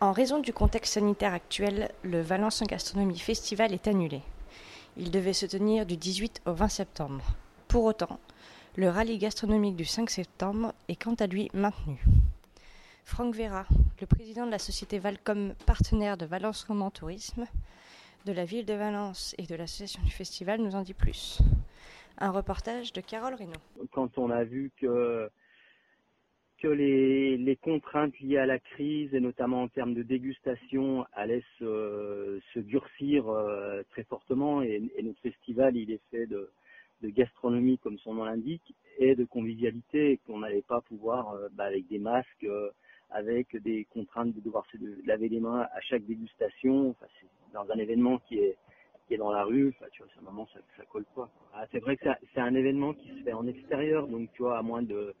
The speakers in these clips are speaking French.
En raison du contexte sanitaire actuel, le Valence en Gastronomie Festival est annulé. Il devait se tenir du 18 au 20 septembre. Pour autant, le rallye gastronomique du 5 septembre est quant à lui maintenu. Franck Vera, le président de la société Valcom, partenaire de Valence Roman Tourisme, de la ville de Valence et de l'association du festival, nous en dit plus. Un reportage de Carole Reynaud. Quand on a vu que que les, contraintes liées à la crise et notamment en termes de dégustation allaient se, se durcir euh, très fortement. Et, notre festival il est fait de, gastronomie comme son nom l'indique et de convivialité et qu'on n'allait pas pouvoir euh, bah, avec des masques euh, avec des contraintes de devoir se laver les mains à chaque dégustation. Enfin, dans un événement qui est qui est dans la rue. Enfin, tu vois c'est un moment ça, ça colle pas. Ah, c'est vrai que c'est un événement qui se fait en extérieur. Donc tu vois à moins de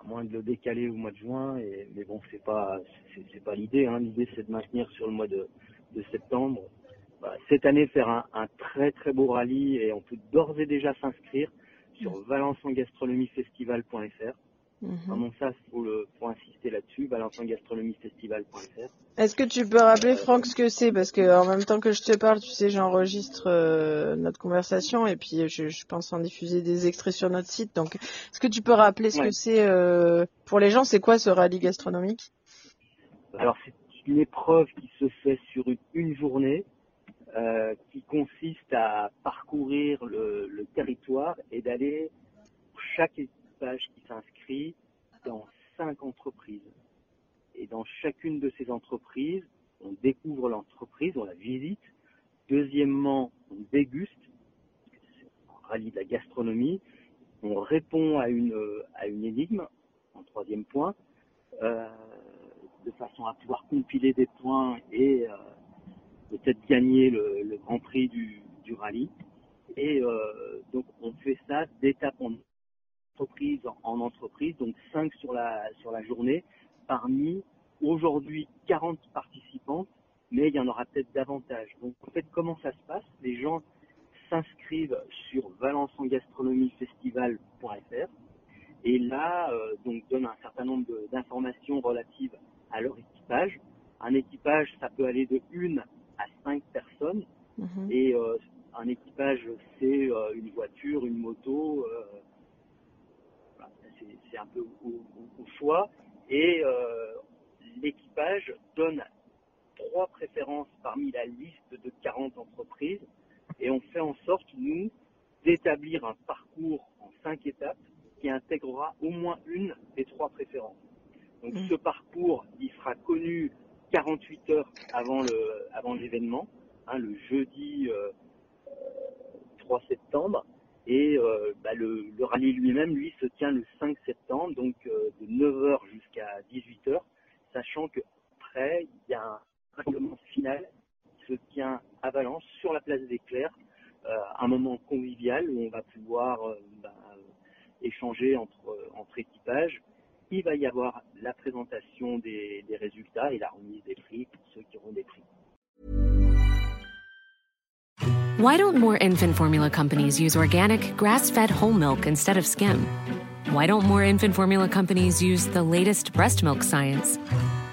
à moins de le décaler au mois de juin. Et, mais bon, c'est pas c'est pas l'idée. Hein. L'idée c'est de maintenir sur le mois de, de septembre. Bah, cette année, faire un, un, très très beau rallye et on peut d'ores et déjà s'inscrire sur valençongastronomiefestival.fr. Mmh. Vraiment ça, faut le, faut insister là-dessus, valençongastronomiefestival.fr. Est-ce que tu peux rappeler Franck ce que c'est? Parce que en même temps que je te parle, tu sais, j'enregistre euh, notre conversation et puis je, je, pense en diffuser des extraits sur notre site. Donc, est-ce que tu peux rappeler ce ouais. que c'est euh, pour les gens C'est quoi ce rallye gastronomique? Alors c'est une épreuve qui se fait sur une, une journée. Euh, qui consiste à parcourir le, le territoire et d'aller chaque équipage qui s'inscrit dans cinq entreprises. Et dans chacune de ces entreprises, on découvre l'entreprise, on la visite. Deuxièmement, on déguste. On rallie de la gastronomie. On répond à une, à une énigme, en troisième point, euh, de façon à pouvoir compiler des points et euh, peut-être gagner le, le, grand prix du, du rallye. Et euh, donc on fait ça d'étape en entreprise en entreprise, donc 5 sur la, sur la journée, parmi aujourd'hui 40 participantes, mais il y en aura peut-être davantage. Donc en fait, comment ça se passe? Les gens s'inscrivent sur valençongastronomiefestival.fr et là, euh, donc donnent un certain nombre d'informations relatives à leur équipage. Un équipage, ça peut aller de 1 à 5 personnes. Mmh. Et euh, un équipage, c'est euh, une voiture, une moto, c'est un peu au, au, au choix. Et euh, l'équipage donne trois préférences parmi la liste de 40 entreprises. Et on fait en sorte, nous, d'établir un parcours en cinq étapes qui intégrera au moins une des trois préférences. Donc mmh. ce parcours, il sera connu 48 heures avant le avant l'événement, hein, le jeudi euh, 3 septembre. Et euh, bah, le, le, rallye lui-même, lui, se tient le 5 septembre, donc euh, de 9h jusqu'à 18h, sachant qu'après, il y a un règlement final qui se tient à Valence, sur la place des Clercs, euh, un moment convivial où on va pouvoir euh, bah, échanger entre, entre équipages. Il va y avoir la présentation des, des résultats et la remise des prix pour ceux qui auront des prix. Why don't more infant formula companies use organic, grass fed whole milk instead of skim? Why don't more infant formula companies use the latest breast milk science?